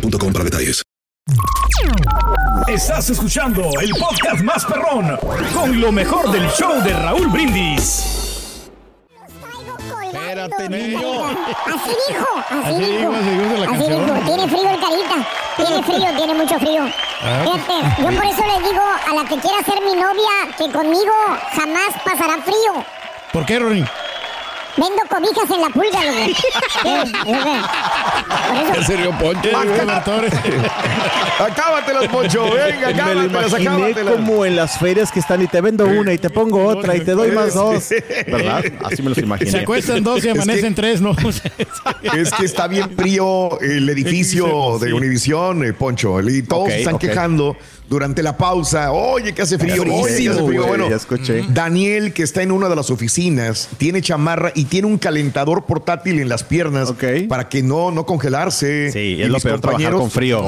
boostmobile.com para detalles. Estás escuchando el podcast más perrón con lo mejor del show de Raúl Brindis. Espérate, niño. Así dijo, así, Así dijo. dijo, así dijo de la Así canción. dijo. Tiene frío el carita. Tiene frío, tiene mucho frío. Ah, Fíjate, yo por eso le digo a la que quiera ser mi novia que conmigo jamás pasará frío. ¿Por qué, Rory? Vendo cobijas en la pulga, güey. Sí, Por eso. ¿En serio, Poncho? Acábatelas, Poncho. Venga, Me lo acábatelas, imaginé acábatelas. como en las ferias que están y te vendo una y te pongo otra y te doy más dos. ¿Verdad? Así me los imaginé. Se acuestan dos y Es que- amanecen tres, ¿no? Es que está bien frío el edificio de Univisión, eh, Poncho. Y todos Ok, están quejando durante la pausa. Oye, que hace frío. Oye, que hace frío. güey, Bueno, ya escuché. Daniel, que está en una de las oficinas, tiene chamarra y tiene un calentador portátil en las piernas para que no, no congelarse. Sí, Y es lo peor trabajar compañeros- con frío.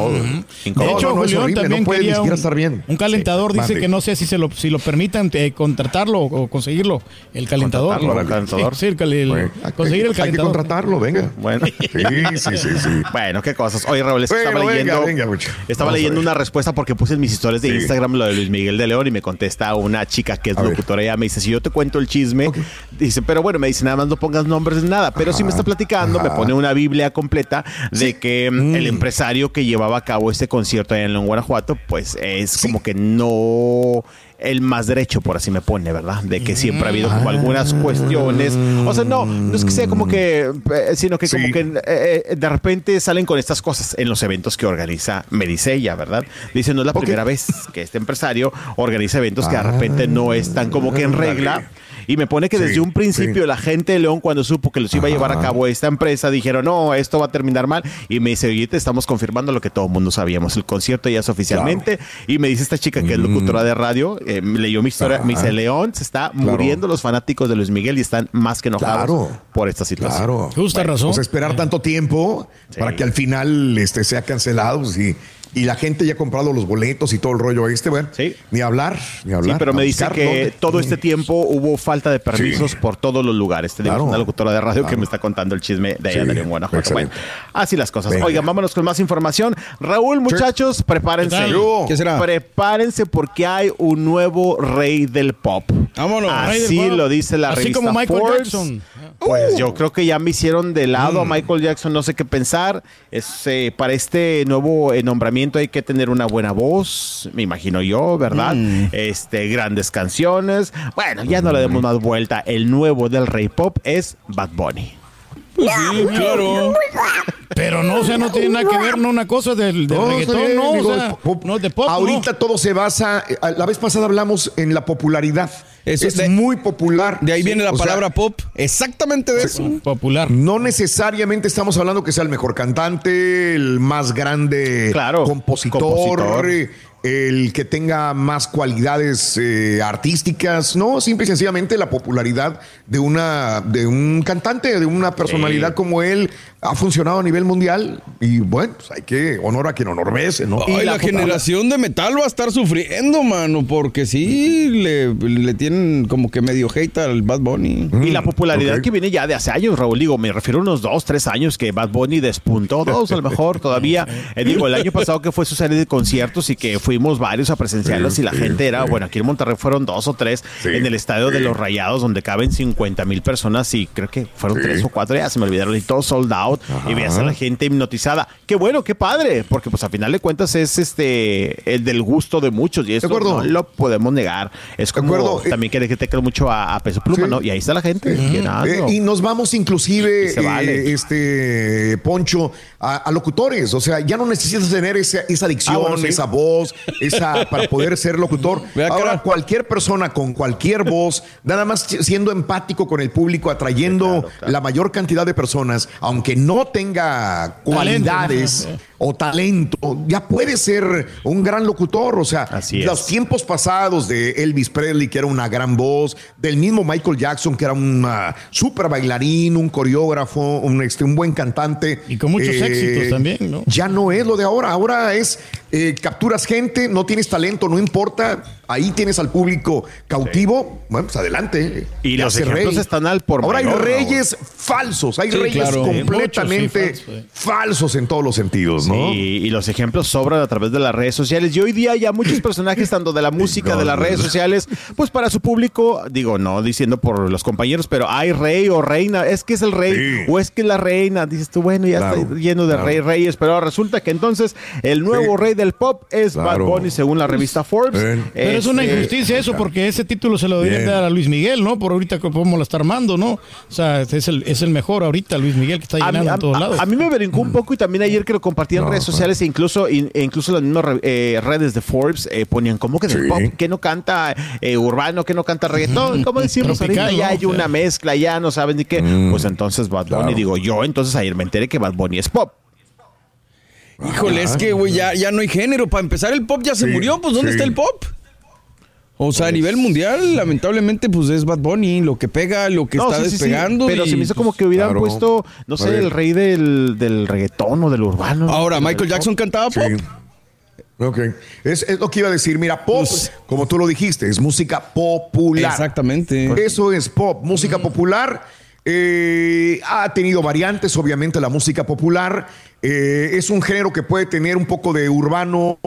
De hecho, no, no, es Julián horrible, también no puede ni siquiera un, estar bien. un calentador, Sí, dice mande. que no sé si se lo, si lo permitan eh, contratarlo o conseguirlo. El calentador. El calentador. Sí, sí, el cal- el- Bueno, conseguir el Hay que calentador. contratarlo, venga. Bueno. Sí, sí, sí, sí. Bueno, qué cosas. Oye, Raúl, es que Bueno, estaba venga, leyendo, venga, estaba leyendo una respuesta porque puse en mis historias de Sí. Instagram lo de Luis Miguel de León y me contesta una chica que es A locutora. Ella me dice, si yo te cuento el chisme, dice, pero bueno, me dice, nada más no pongas nombres ni nada. Pero si me está platicando, me pone una Biblia completa de que mm, el empresario que llevaba a cabo este concierto allá en León, Guanajuato, pues es como que no el más derecho, por así me pone, ¿verdad? De que siempre ha habido como algunas cuestiones. O sea, no, no es que sea como que, eh, sino que como que eh, eh, de repente salen con estas cosas en los eventos que organiza Medicella, ¿verdad? Dice, no es la primera vez que este empresario organiza eventos que de repente no están como que en regla. Y me pone que Sí, desde un principio sí. la gente de León, cuando supo que los iba a llevar a cabo esta empresa, dijeron, no, esto va a terminar mal. Y me dice, oye, te estamos confirmando lo que todo el mundo sabíamos. El concierto ya es oficialmente. Y me dice esta chica que es locutora de radio, eh, me leyó mi historia, me dice, León se está muriendo los fanáticos de Luis Miguel y están más que enojados Claro. por esta situación. Claro. Justa razón. Pues esperar tanto tiempo para que al final este, sea cancelado y, y la gente ya ha comprado los boletos y todo el rollo este, bueno, Sí. ni hablar, ni hablar. Sí, pero me dice que dónde. todo este tiempo hubo falta de permisos Sí. por todos los lugares. Tenemos Claro. una locutora de radio que me está contando el chisme de allá Sí, de Guanajuato. Bueno, así las cosas. Venga. Oigan, vámonos con más información. Raúl, muchachos, prepárense. ¿Qué será? Prepárense porque hay un nuevo rey del pop. Vámonos. Rey del Así pop. lo dice la Así revista como Michael Forbes. Jackson. Pues yo creo que ya me hicieron de lado a Michael Jackson, no sé qué pensar. Es, eh, para este nuevo eh, nombramiento hay que tener una buena voz, me imagino yo, ¿verdad? Este, grandes canciones. Bueno, ya no le demos más vuelta. El nuevo del Rey Pop es Bad Bunny. Pues sí, claro. Pero no, o sea, no tiene nada que ver, no una cosa del, del No, reggaetón, no, digo, o sea, pop- no de pop, Ahorita todo se basa. eh, La vez pasada hablamos en la popularidad. Eso es de- muy popular. De ahí viene la sea, palabra pop. Exactamente de eso. popular. No necesariamente estamos hablando que sea el mejor cantante, el más grande Claro, compositor, compositor. el que tenga más cualidades eh, artísticas, no, simple y sencillamente la popularidad de una de un cantante, de una personalidad Sí. como él ha funcionado a nivel mundial y bueno, pues hay que honor a quien honor merece, ¿no? Ay, la, generación de metal va a estar sufriendo, mano, porque sí le, le tienen como que medio hate al Bad Bunny. Y la popularidad ok. que viene ya de hace años, Raúl, digo, me refiero a unos dos, tres años que Bad Bunny despuntó, dos a lo mejor todavía. Eh, digo, el año pasado que fue su serie de conciertos y que fuimos varios a presenciarlos y la Sí, gente era, sí. bueno, aquí en Monterrey fueron dos o tres Sí, en el estadio de los Rayados donde caben 50 mil personas y creo que fueron Sí. tres o cuatro, ya se me olvidaron y todo sold out. y veías a la gente hipnotizada. Qué bueno, qué padre, porque pues a final de cuentas es este el del gusto de muchos y eso no lo podemos negar. Es como acuerdo. también que te creo mucho a, a Peso Pluma, Sí. ¿no? Y ahí está la gente llenando. Eh, y nos vamos inclusive, Y se vale. eh, este Poncho, a, a locutores. O sea, ya no necesitas tener esa, esa adicción, Ah, bueno, sí. esa voz, esa para poder ser locutor. Ahora, cara. cualquier persona con cualquier voz, nada más siendo empático con el público, atrayendo Sí, claro, claro. la mayor cantidad de personas, aunque no tenga cualidades o talento, ya puede ser un gran locutor. O sea, Así los tiempos pasados de Elvis Presley, que era una gran voz, del mismo Michael Jackson, que era un ah, super bailarín, un coreógrafo, un, este, un buen cantante. Y con muchos éxitos también, ¿no? Ya no es lo de ahora. Ahora es eh, capturas gente, no tienes talento, no importa. Ahí tienes al público cautivo. Bueno, pues adelante. Y los ejemplos rey. están al por Ahora hay reyes falsos, hay Sí, reyes claro. completamente sí, falsos, eh. falsos en todos los sentidos, ¿no? Sí, y los ejemplos sobran a través de las redes sociales. Y hoy día ya muchos personajes, tanto de la música, de las redes sociales, pues para su público, digo, no diciendo por los compañeros, pero hay rey o reina, es que es el rey Sí. o es que es la reina. Dices tú, bueno, ya Claro, está lleno de claro. rey reyes, pero resulta que entonces el nuevo Sí. rey del pop es Claro. Bad Bunny según la revista Forbes. Bien. Pero es una Este, injusticia eso, porque ese título se lo deberían dar a Luis Miguel, ¿no? Por ahorita cómo la está armando, ¿no? O sea, es el, es el mejor ahorita, Luis Miguel, que está A mí, llenando a- en todos lados. a mí me brincó un poco y también ayer que lo compartí en No, redes sociales e incluso, in- e incluso las mismas re- eh, redes de Forbes eh, ponían como que del Sí. pop, que no canta eh, urbano, que no canta reggaetón, ¿cómo decimos? Tropical, ya hay una mezcla, ya no saben ni qué. Mm. Pues entonces Bad Bunny, Claro. digo yo, entonces ayer me enteré que Bad Bunny es pop. Híjole, es que, güey, ya, ya no hay género. Para empezar, el pop ya se Sí, murió. Pues, ¿dónde sí. está el pop? O sea, a nivel mundial, lamentablemente, pues es Bad Bunny, lo que pega, lo que No, está sí, sí, sí, despegando. pero y, se me hizo como pues, que hubieran claro. puesto, no sé, el rey del, del reggaetón o del urbano. Ahora, Michael pop. Jackson cantaba pop. Sí. Ok. Es, es lo que iba a decir. Mira, pop, Pues- como tú lo dijiste, es música popular. Exactamente. Eso es pop, música popular. Eh, ha tenido variantes, obviamente, la música popular. Eh, es un género que puede tener un poco de urbano,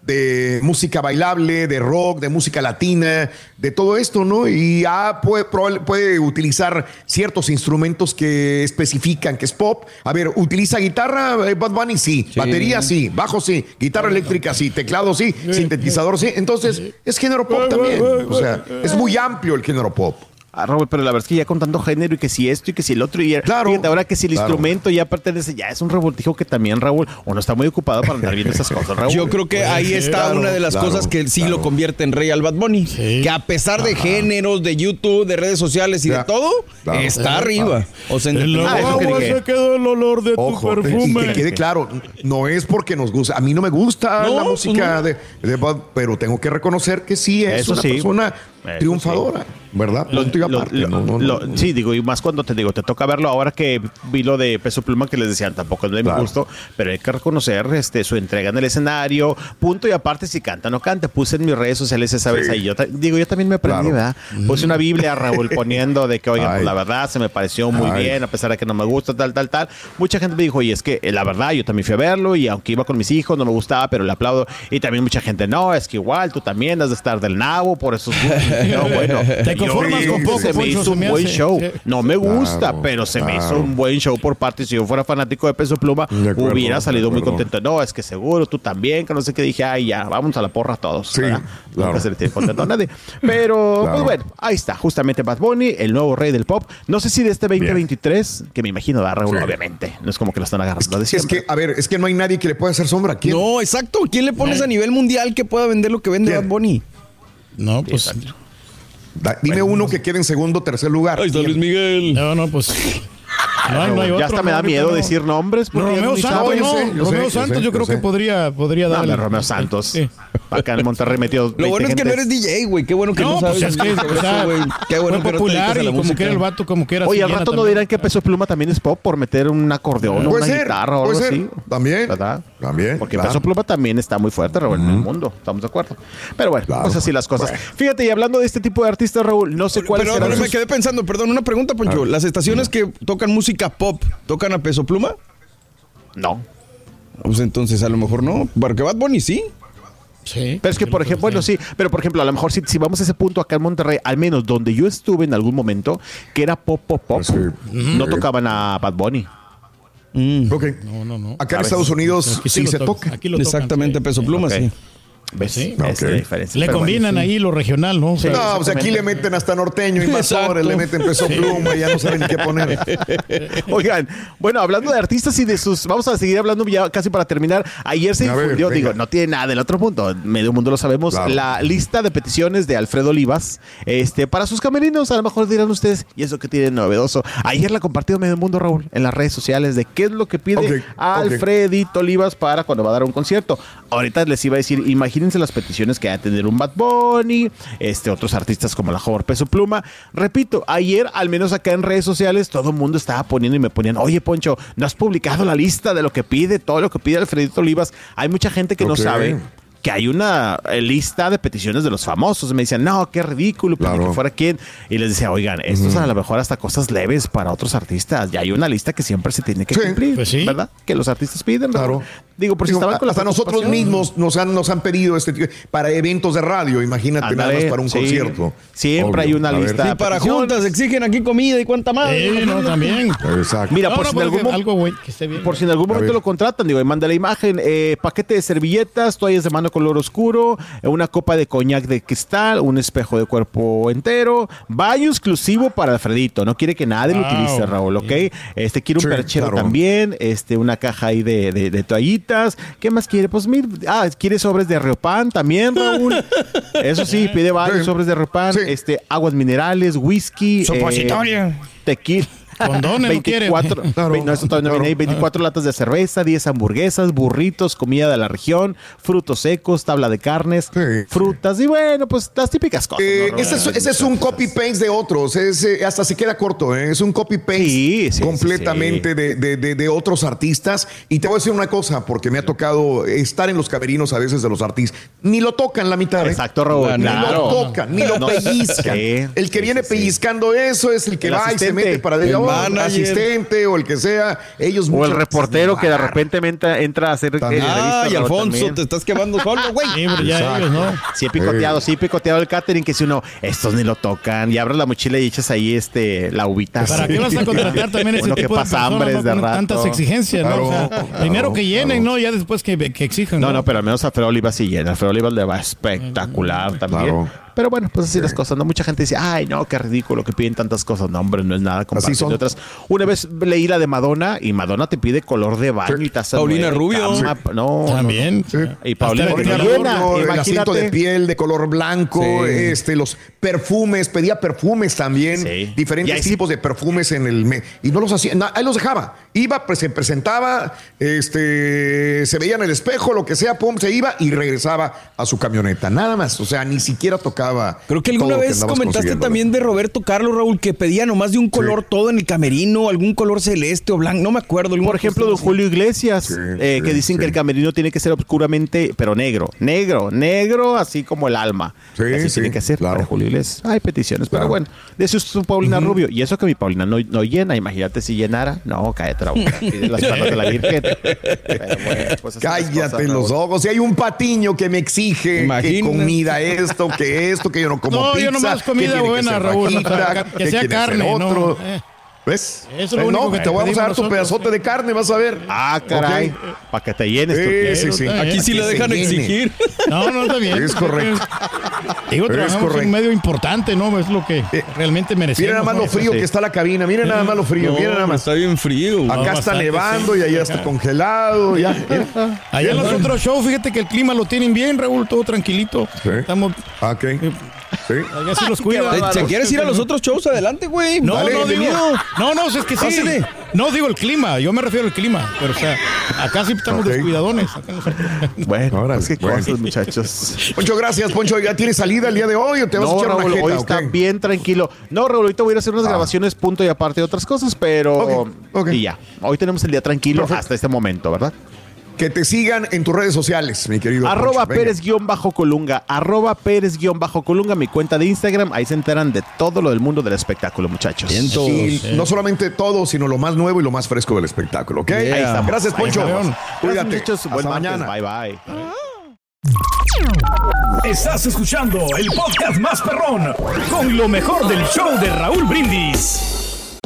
de música bailable, de rock, de música latina, de todo esto, ¿no? Y puede utilizar ciertos instrumentos que especifican que es pop. A ver, ¿utiliza guitarra? eh, Bad Bunny sí. Batería sí. Bajo sí. Guitarra eléctrica sí. Teclado sí. Sintetizador sí. Entonces, es género pop también. O sea, es muy amplio el género pop. Ah, Raúl, pero la verdad es que ya con tanto género y que si esto y que si el otro, y Claro, fíjate, ahora que si el claro. instrumento ya pertenece, ya es un revoltijo que también, Raúl, uno está muy ocupado para andar viendo esas cosas, Raúl. Yo creo que ahí está claro, una de las claro, cosas que sí claro. lo convierte en rey al Bad Bunny. Sí. Que a pesar de géneros, de YouTube, de redes sociales y Ya. de todo, Claro. está arriba. O sea, En la Ah, que dije. se quedó el olor de Ojo, tu y perfume. que quede claro, no es porque nos gusta. A mí no me gusta No, la pues música no. de, de Bad, pero tengo que reconocer que sí es Eso una sí. persona Eso triunfadora, ¿verdad? Lo- Punto y lo- aparte, lo- no, no, lo- no. sí, digo, y más cuando te digo, te toca verlo ahora que vi lo de Peso Pluma que les decían, tampoco es de mi Claro. gusto, pero hay que reconocer este, su entrega en el escenario, punto y aparte si canta o no canta. Puse en mis redes sociales esa vez Sí. ahí, yo digo, yo también me aprendí, Claro. ¿verdad? Puse una Biblia, Raúl, poniendo de que, oigan, pues la verdad se me pareció muy Ay. bien, a pesar de que no me gusta, tal, tal, tal. Mucha gente me dijo, y es que eh, la verdad, yo también fui a verlo y aunque iba con mis hijos, no me gustaba, pero le aplaudo. Y también mucha gente, no, es que igual tú también has de estar del nabo por esos No, bueno. Te yo conformas con poco, se me Poncho, hizo se un me buen hace. show. No me gusta, Claro, pero se me hizo claro. un buen show por parte. Si yo fuera fanático de Peso Pluma, De acuerdo, hubiera salido de muy acuerdo. contento. No, es que seguro, tú también, que no sé qué dije, ay, ya, vamos a la porra todos. Sí, ¿verdad? claro. Nunca se le tiene contento a nadie. Pero, Claro. pues bueno, ahí está, justamente Bad Bunny, el nuevo rey del pop. No sé si de este 2023, que me imagino da Raúl, Sí. obviamente. No es como que lo están agarrando de Es siempre. que, a ver, es que no hay nadie que le pueda hacer sombra. ¿Quién? No, exacto. ¿Quién le pones a nivel mundial que pueda vender lo que vende ¿Quién? Bad Bunny? No, pues. Dime uno que quede en segundo o tercer lugar. Ahí está. Luis Miguel. No, no, pues. No hay, no hay ya hasta me da miedo no. decir nombres. Romeo Santos, no. sé, sé, Romeo Santos, yo creo que podría, podría No, darle. Romeo Santos. Sí. Acá en Monterrey metió. Lo bueno es que no 20 eres DJ, güey. Qué bueno que no, No, pues sabes. es que Eso, o sea, güey. Qué bueno que no te popular y como que era el vato, como que era Oye, al rato no dirán que Peso Pluma también es pop por meter un acordeón o una guitarra o algo así. También, ¿Verdad? también, Porque. Peso Pluma también está muy fuerte, Raúl, en el mundo. Estamos de acuerdo. Pero bueno, pues así las cosas. Fíjate, y hablando de este tipo de artistas, Raúl, no sé cuáles Pero, me quedé pensando, perdón, una pregunta, Poncho. ¿Las estaciones que tocan música pop tocan a peso pluma? No. Pues entonces a lo mejor no. Porque Bad Bunny sí. Sí. Pero es que, por ejemplo, bueno, sí, pero por ejemplo, a lo mejor si, si vamos a ese punto acá en Monterrey, al menos donde yo estuve en algún momento, que era pop, pop, pop, sí. no Sí. tocaban a Bad Bunny. Ok. No, no, no. Acá en Estados Unidos Aquí sí se tocan, toca. Exactamente, sí. peso pluma, Ok. sí. ¿Ves? Sí. Esa es la Ok. diferencia. Le Pero bueno, combinan ahí lo regional, ¿no? O sea, No, pues aquí le meten hasta norteño y mazores, le meten peso pluma y ya no saben ni qué poner. Oigan, bueno, hablando de artistas y de sus. Vamos a seguir hablando ya casi para terminar. Ayer se difundió, venga. digo, no tiene nada del otro punto. Medio mundo lo sabemos. Claro. La lista de peticiones de Alfredo Olivas este, para sus camerinos. A lo mejor dirán ustedes, ¿y eso que tiene novedoso? Ayer la compartió Medio Mundo, Raúl, en las redes sociales de qué es lo que pide. Alfredito Olivas para cuando va a dar un concierto. Ahorita les iba a decir, imagínense las peticiones que va a tener un Bad Bunny, este, otros artistas como la Joven Peso Pluma. Repito, ayer, al menos acá en redes sociales, todo el mundo estaba poniendo y me ponían, oye Poncho, ¿no has publicado la lista de lo que pide, todo lo que pide Alfredito Olivas? Hay mucha gente que no sabe que hay una eh, lista de peticiones de los famosos. Me decían, no, qué ridículo, ni Claro. que fuera quién. Y les decía, oigan, esto es a lo mejor hasta cosas leves para otros artistas. Ya hay una lista que siempre se tiene que Sí. cumplir, Pues sí. ¿verdad? Que los artistas piden, Claro. Digo, por si Digo, estaban con la hasta nosotros mismos nos han, nos han pedido este tipo para eventos de radio, imagínate nada Ándale, más para un sí. concierto. Siempre hay una A lista. Y para juntas exigen aquí comida y cuánta más. Sí, no, también. Exacto. Mira, No, por no, si en algún algo, güey, que esté bien. Por si en algún momento lo contratan, digo, ahí manda la imagen, eh, paquete de servilletas, toallas de mano color oscuro, eh, una copa de coñac de cristal, un espejo de cuerpo entero, baño exclusivo para Alfredito, no quiere que nadie lo utilice, Raúl, ¿ok? Este quiere un Sí, perchero claro. también, este, una caja ahí de, de- de toallitas, ¿qué más quiere? Pues mira, ah, quiere sobres de Riopan también, Raúl. Eso sí, pide varios Sí. sobres de Riopan, Sí. este, aguas minerales, whisky, eh, Supositorio. tequila. Condones no quiere. 24, Claro, ve- no, eso todavía no claro. viene ahí, 24 latas de cerveza, 10 hamburguesas, burritos, comida de la región, frutos secos, tabla de carnes, Sí. frutas y bueno, pues las típicas cosas. Eh, ¿no, ese, es, Raúl? ese es un copy-paste de otros. es, eh, hasta se queda corto. ¿eh? Es un copy-paste Sí, sí, completamente De, de- de- de otros artistas. Y te voy a decir una cosa, porque me ha tocado estar en los camerinos a veces de los artistas. Ni lo tocan la mitad. ¿eh? Exacto, Raúl. Ni claro. lo tocan, ni lo No, pellizcan. sí, el que sí, viene sí, sí. pellizcando eso es el que El va y se mete para allá, manager. asistente o el que sea. Ellos O el reportero que de repente entra, a hacer eh, Ay, Raúl, Alfonso, también. te estás quemando solo, güey. Sí, ¿no? Sí, he picoteado, sí, he picoteado el catering que si uno, estos ni lo tocan, y abres la mochila y echas ahí este, la uvita. ¿Para qué vas a contratar también ese Uno que tipo de pasa personas hambres no? de rato. tantas exigencias, ¿no? O sea, Claro, primero que claro, llenen, claro. ¿no? Ya después que, que exijan. No, no, pero al menos a Alfredo Olivas sí llena. Alfredo Olivas le va espectacular también. Pero bueno, pues así las cosas. No mucha gente dice, ay, no, qué ridículo que piden tantas cosas. No, hombre, no es nada comparado son. de otras. Una vez leí la de Madonna y Madonna te pide color de baño y taza Paulina nueva, Rubio. cama. No, También. Sí. Y Paulina Rubio, el asiento de piel de color blanco, Sí. este, los perfumes, pedía perfumes también, Sí. Diferentes tipos de perfumes en el me- y no los hacía, no, ahí los dejaba. Iba, pues, se presentaba, este, se veía en el espejo, lo que sea, pum, se iba y regresaba a su camioneta, nada más, o sea, ni siquiera tocaba. Creo que alguna vez comentaste también de Roberto Carlos, Raúl, que pedía nomás de un color todo en el camerino, algún color celeste o blanco, no me acuerdo. Por ejemplo, así. Julio Iglesias, eh, que dicen sí. que el camerino tiene que ser oscuramente, pero negro, negro, negro, así como el alma. Sí, así sí, tiene que ser claro. para Julio Iglesias. Hay peticiones, pero bueno, de eso es su Paulina Rubio. Y eso que mi Paulina no, no llena, imagínate si llenara. No, cállate la boca. Las palmas de la Virgen. Bueno, pues Cállate cosas, los Raúl. ojos. Si hay un patiño que me exige que comida esto, que esto, que yo no como No, yo pizza. nomás comida que que buena, Raúl, sea, que sea carne, ¿no? otro. Eh. ¿Ves? Eso es lo Eh, único no, que te vamos a dar tu pedazote de carne, vas a ver. Ah, caray. Para que te llenes. Sí, sí, sí. Pero, Aquí sí lo dejan exigir. No, no está bien. Es correcto. Digo, Es correcto. un medio importante, ¿no? Es lo que realmente merecemos. Mira nada más lo frío sí. que está la cabina. Mira nada más lo frío. Mira nada más. Está bien frío. güey. Acá está nevando sí. y allá está congelado. Ya. Allá en los otros shows, fíjate que el clima lo tienen bien, Raúl, todo tranquilito. Sí. Estamos, Ah, Ok. Sí. allá sí los cuida. Eh, ¿Se quieres ir a los otros shows? Adelante, güey. No, Dale, no, digo, no, no, es que sí. Pásale. No, digo el clima, yo me refiero al clima. Pero, o sea, acá sí estamos Ok. descuidadones. acá. Bueno, Órale, pues qué bueno. cosas, muchachos. Poncho, gracias, Poncho. ¿Ya tienes salida el día de hoy o te vas a No, echar Raúl, una hoy jeta, está o qué? bien tranquilo. No, Raúl, ahorita voy a ir a hacer unas Ah. grabaciones punto y aparte de otras cosas, pero... Y ya, hoy tenemos el día tranquilo hasta este momento, ¿verdad? Que te sigan en tus redes sociales, mi querido. Arroba Poncho. Venga. Pérez guion bajo Colunga, arroba Pérez guion bajo Colunga, mi cuenta de Instagram, ahí se enteran de todo lo del mundo del espectáculo, muchachos. Y no solamente todo, sino lo más nuevo y lo más fresco del espectáculo, ¿ok? Yeah. Ahí estamos. Gracias, Poncho. Cuídate. Gracias, muchachos. Hasta Buen martes. mañana. Bye, bye. Estás escuchando el podcast más perrón con lo mejor del show de Raúl Brindis.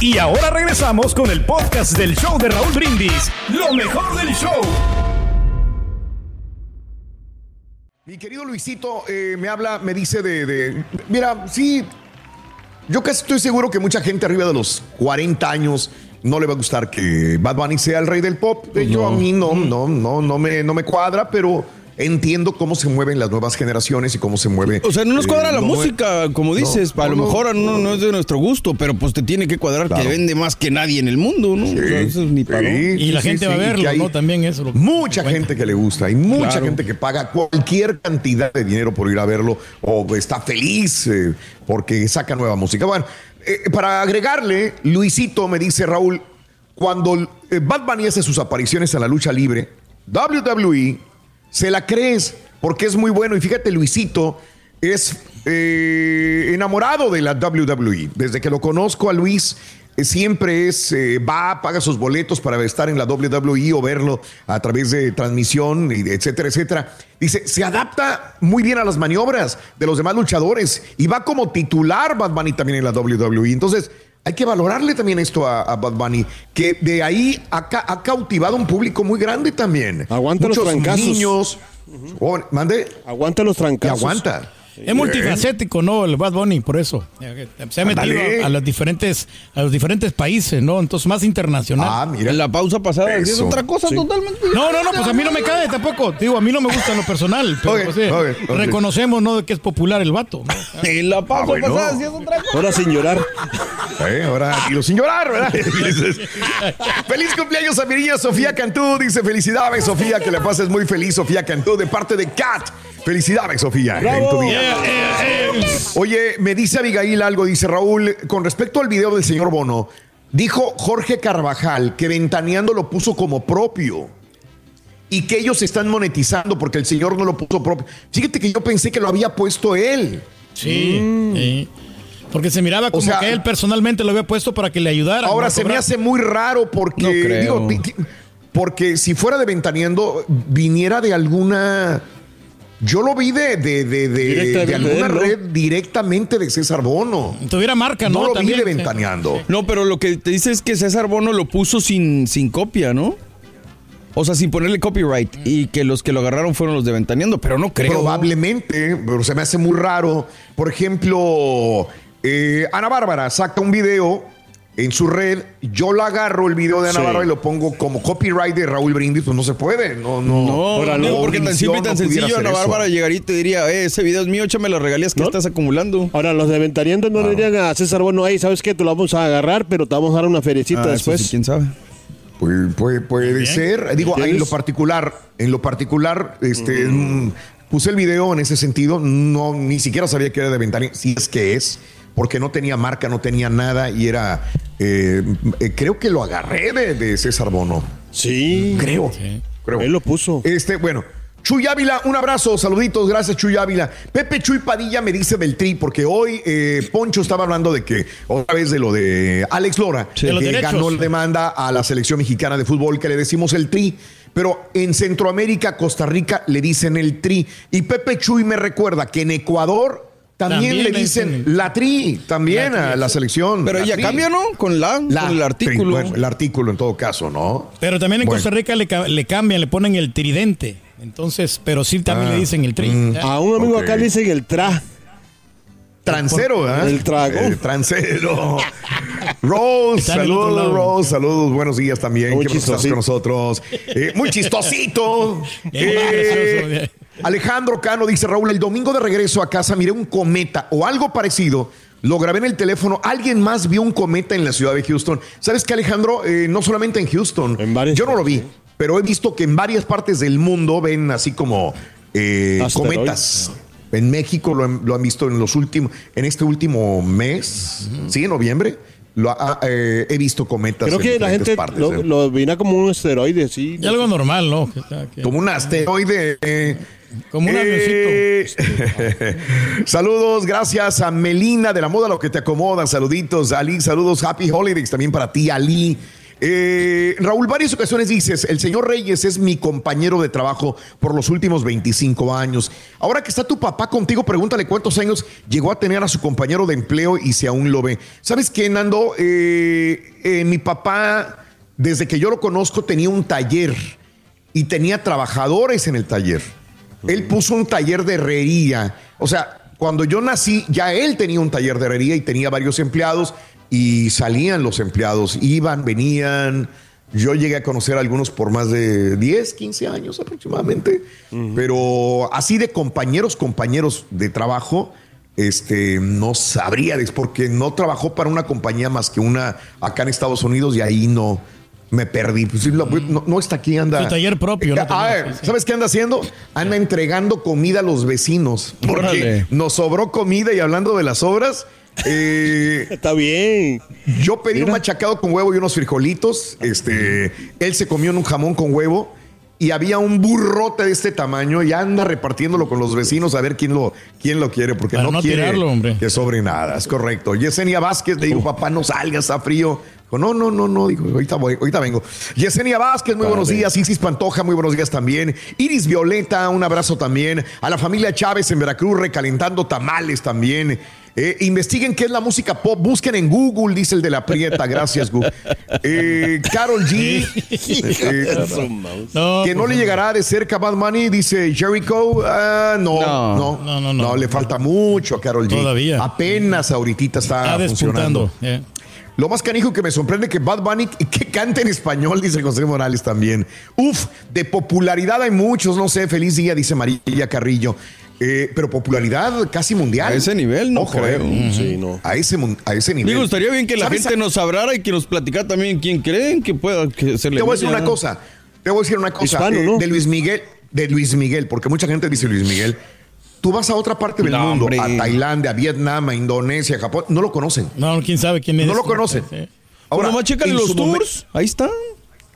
Y ahora regresamos con el podcast del show de Raúl Brindis. Lo mejor del show. Mi querido Luisito eh, me habla, me dice de, de- Mira, sí, yo casi estoy seguro que mucha gente arriba de los 40 años no le va a gustar que Bad Bunny sea el rey del pop. De hecho, a mí no, no, no, no me, no me cuadra, pero entiendo cómo se mueven las nuevas generaciones y cómo se mueve. O sea, no nos eh, cuadra la no- música, como no, dices. a lo no, mejor no, no es de nuestro gusto, pero pues te tiene que cuadrar Claro. que vende más que nadie en el mundo, ¿no? O sea, eso es ni para Sí, Y la sí, gente sí, va a verlo, hay ¿no? También eso. lo- Mucha gente que le gusta y mucha Claro. gente que paga cualquier cantidad de dinero por ir a verlo o está feliz eh, porque saca nueva música. Bueno, eh, para agregarle, Luisito me dice, Raúl, cuando eh, Bad Bunny hace sus apariciones en la lucha libre, WWE se la crees porque es muy bueno. Y fíjate, Luisito es eh, enamorado de la WWE. Desde que lo conozco a Luis, eh, siempre es, eh, va, paga sus boletos para estar en la WWE o verlo a través de transmisión, y etcétera, etcétera. Dice, se adapta muy bien a las maniobras de los demás luchadores y va como titular Bad Bunny también en la WWE. Entonces, hay que valorarle también esto a, a Bad Bunny, que de ahí ha, ca- ha cautivado un público muy grande también. Aguanta los Muchos trancazos. niños. jóvenes- mande. Aguanta los trancazos. aguanta. Es multifacético, ¿no? El Bad Bunny, por eso. Se ha metido a, a los diferentes, a los diferentes países, ¿no? Entonces, más internacional. Ah, mira. En la pausa pasada es Eso. otra cosa Sí. totalmente. No, no, no, pues a mí no me cae tampoco. Digo, a mí no me gusta en lo personal. Pero pues, eh, reconocemos, ¿no? De que es popular el vato. ¿no? En la pausa Ah, bueno. pasada sí es otra cosa. Ahora sin llorar. Eh, ahora tiro sin llorar, ¿verdad? feliz cumpleaños a mi niña Sofía Cantú. Dice felicidades, Sofía, que la pases muy feliz, Sofía Cantú, de parte de Kat. Felicidades, Sofía, en tu día. Oye, me dice Abigail algo, dice Raúl, con respecto al video del señor Bono, dijo Jorge Carvajal que Ventaneando lo puso como propio y que ellos están monetizando porque el señor no lo puso propio. Fíjate que yo pensé que lo había puesto él. Sí, sí. Porque se miraba como sea, que él personalmente lo había puesto para que le ayudara. Ahora se me hace muy raro porque No creo. digo, ti- ti- porque si fuera de Ventaneando viniera de alguna yo lo vi de, de, de, de- alguna de él, ¿no? red directamente de César Bono. Tuviera marca, ¿no? No lo También, vi de sí. Ventaneando. No, pero lo que te dice es que César Bono lo puso sin, sin copia, ¿no? O sea, sin ponerle copyright. Y que los que lo agarraron fueron los de Ventaneando, pero no creo. Probablemente, pero se me hace muy raro. Por ejemplo, eh, Ana Bárbara saca un video en su red. Yo la agarro el video de Ana Sí. Bárbara y lo pongo como copyright de Raúl Brindis. Pues no se puede. No, no. No, Ahora, no, no, porque tan simple y tan no sencillo, Ana. Bárbara llegaría y te diría, eh, ese video es mío, échame las regalías que ¿No? estás acumulando. Ahora, los de Ventariendo no le dirían a César Bueno, ahí, ¿sabes qué? Te lo vamos a agarrar, pero te vamos a dar una feriecita Ah, después. sí, quién sabe. Puede, puede, puede ser. Digo, en lo particular, en lo particular, este, mm, puse el video en ese sentido. No, ni siquiera sabía que era de Ventania, si es que es, porque no tenía marca, no tenía nada y era. eh, eh, creo que lo agarré de, de César Bono. Sí. Creo. creo. Él lo puso. Este, bueno. Chuy Ávila, un abrazo, saluditos, gracias Chuy Ávila. Pepe Chuy Padilla me dice del tri, porque hoy eh, Poncho estaba hablando de que, otra vez de lo de Alex Lora, que ganó la demanda a la selección mexicana de fútbol, que le decimos el tri. Pero en Centroamérica, Costa Rica, le dicen el tri. Y Pepe Chuy me recuerda que en Ecuador También, le dicen la tri, también a la selección. Pero la ella tri. cambia, ¿no? Con la, La con el tri, artículo. bueno, el artículo en todo caso, ¿no? Pero también en Bueno. Costa Rica le, ca- le cambian, le ponen el tridente. Entonces, pero sí también Ah, le dicen el tri. mm. A un amigo acá le dicen el tra. Trancero, ¿verdad? El trago. El trancero. Rose, saludos. Rose, saludos, buenos días también. Muy que estás chistosito. con nosotros. Eh, muy chistosito. Eh, gracioso. Alejandro Cano dice, Raúl, el domingo de regreso a casa miré un cometa o algo parecido. Lo grabé en el teléfono. Alguien más vio un cometa en la ciudad de Houston. ¿Sabes qué, Alejandro? Eh, no solamente en Houston. En varias Yo no lo vi, pero he visto que en varias partes del mundo ven así como eh, cometas. En México lo han, lo han visto en los últimos, en este último mes, sí, en noviembre, lo ha- eh, he visto cometas. Creo en que la gente partes, lo, eh. lo veía como un esteroide, sí. Y algo normal, ¿no? Como un asteroide. eh. Como un Eh, saludos, gracias a Melina de la moda, lo que te acomoda. Saluditos, Ali. Saludos, Happy Holidays también para ti, Ali. Eh, Raúl, varias ocasiones dices, el señor Reyes es mi compañero de trabajo por los últimos 25 años. Ahora que está tu papá contigo, pregúntale cuántos años llegó a tener a su compañero de empleo y si aún lo ve. ¿Sabes qué, Nando? Eh, eh, mi papá, desde que yo lo conozco, tenía un taller y tenía trabajadores en el taller. Él puso un taller de herrería. O sea, cuando yo nací, ya él tenía un taller de herrería y tenía varios empleados y salían los empleados, iban, venían. Yo llegué a conocer a algunos por más de 10, 15 años aproximadamente, pero así de compañeros, compañeros de trabajo, este, no sabría, porque no trabajó para una compañía más que una acá en Estados Unidos y ahí no me perdí. Pues no, no está aquí, anda. Su taller propio, ¿no? Sí, sí. ¿Sabes qué anda haciendo? Anda entregando comida a los vecinos. Porque Órale. nos sobró comida y hablando de las obras. eh, Está bien. yo pedí un machacado con huevo y unos frijolitos. Este, él se comió en un jamón con huevo y había un burrote de este tamaño y anda repartiéndolo con los vecinos a ver quién lo, quién lo quiere, porque Para no, no quiere tirarlo, hombre. que sobre nada. Es correcto. Yesenia Vázquez le dijo, papá, no salga, está frío. Dijo, no, no, no, no. Dijo, ahorita voy, ahorita vengo. Yesenia Vázquez, muy buenos días. Isis Pantoja, muy buenos días también. Iris Violeta, un abrazo también. A la familia Chávez en Veracruz, recalentando tamales también. Eh, investiguen qué es la música pop. Busquen en Google, dice el de la Prieta. Gracias, Google. Eh, Carol G. eh, No, que no por le llegará de cerca Bad Money, dice Jericho. Ah, no, No. no, No, no, no. le falta mucho a Carol G. Todavía. Apenas ahorita está, Está funcionando. eh. Lo más canijo que me sorprende que Bad Bunny que cante en español, dice José Morales también. Uf, de popularidad hay muchos, no sé, feliz día, dice María Carrillo. Eh, pero popularidad casi mundial. A ese nivel, no Ojo, creo. eh. Sí, no. A ese, a ese nivel. Me gustaría bien que la ¿Sabes gente a- nos hablara y que nos platicara también quién creen que pueda que se le Te voy a decir una cosa. Te voy a decir una cosa. Hispano, eh, ¿no? De Luis Miguel, de Luis Miguel, porque mucha gente dice Luis Miguel. Tú vas a otra parte del No, mundo, hombre. a Tailandia, a Vietnam, a Indonesia, a Japón, no lo conocen. No, quién sabe quién es. No lo conocen. Sí. Ahora, Nomás chécale en los tours. Ahí está.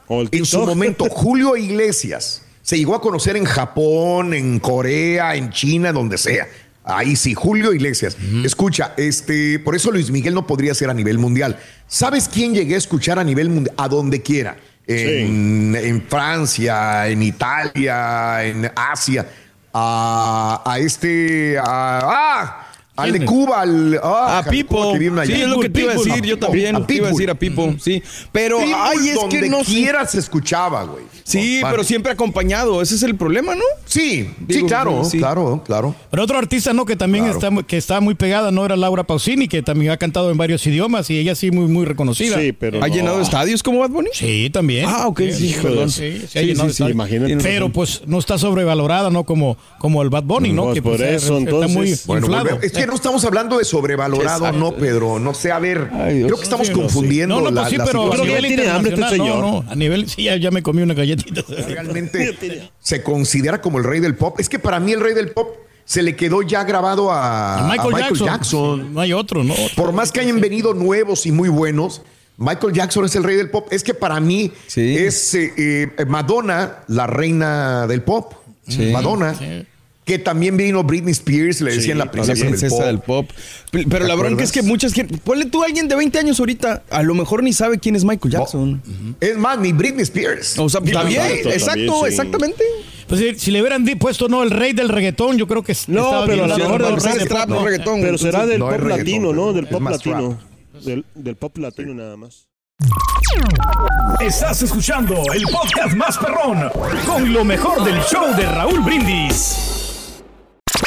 O el En su momento, Julio Iglesias se llegó a conocer en Japón, en Corea, en China, donde sea. Ahí sí, Julio Iglesias. Escucha, este, por eso Luis Miguel no podría ser a nivel mundial. ¿Sabes quién llegué a escuchar a nivel mundial? A donde quiera. En, en Francia, en Italia, en Asia. A, a este. A, ¡Ah! Al de Cuba, al. ah, A Pipo. Sí, es lo que te iba a decir. Yo también A te iba a decir a Pipo. Sí. Pero, Pitbull, ay, es donde que no quiera se escuchaba, güey. Sí, pero siempre acompañado. Ese es el problema, ¿no? Sí, sí, claro, sí. claro, claro. Pero otro artista, ¿no? Que también Claro. está, que está muy pegada, ¿no? Era Laura Pausini, que también ha cantado en varios idiomas y ella sí muy, muy reconocida. Sí, pero ¿Ha no. llenado estadios como Bad Bunny? Sí, también. Ah, ok, sí, perdón. perdón. Sí, sí, ha Sí, llenado sí, sí, estadios. imagínate. Pero pues no está sobrevalorada, ¿no? Como, como el Bad Bunny, ¿no? No, que por pues, eso, está muy entonces, inflado. es que no estamos hablando de sobrevalorado, Exacto. no, Pedro. No sé, a ver, Ay, creo que estamos Sí, confundiendo No, no, la, pues sí, la pero. Creo que nivel ya tiene hambre este internacional, señor. no, no, a nivel, sí, ya, ya me comí una galletita. Realmente se considera como el rey del pop. Es que para mí el rey del pop se le quedó ya grabado a, a Michael, Michael, Jackson. No hay otro, ¿no? Por más que hayan venido nuevos y muy buenos, Michael Jackson es el rey del pop. Es que para mí Sí. es eh, eh, Madonna la reina del pop. Sí. Madonna. Sí. Que también vino Britney Spears, le decían la La princesa, princesa del pop. Pero la bronca es que muchas gente. Ponle tú a alguien de 20 años ahorita, a lo mejor ni sabe quién es Michael Jackson. Es más, ni Britney Spears. O sea, también, Exacto, exacto, también, sí. exactamente. Pues si, si le hubieran puesto no el rey del reggaetón, yo creo que No, estaba pero a lo Sí, mejor no, del el rey del trap, pop, no. reggaetón. Pero será del No es pop latino, ¿no? Del es pop latino. Del, del pop latino nada más. Estás escuchando el podcast más perrón con lo mejor del show de Raúl Brindis.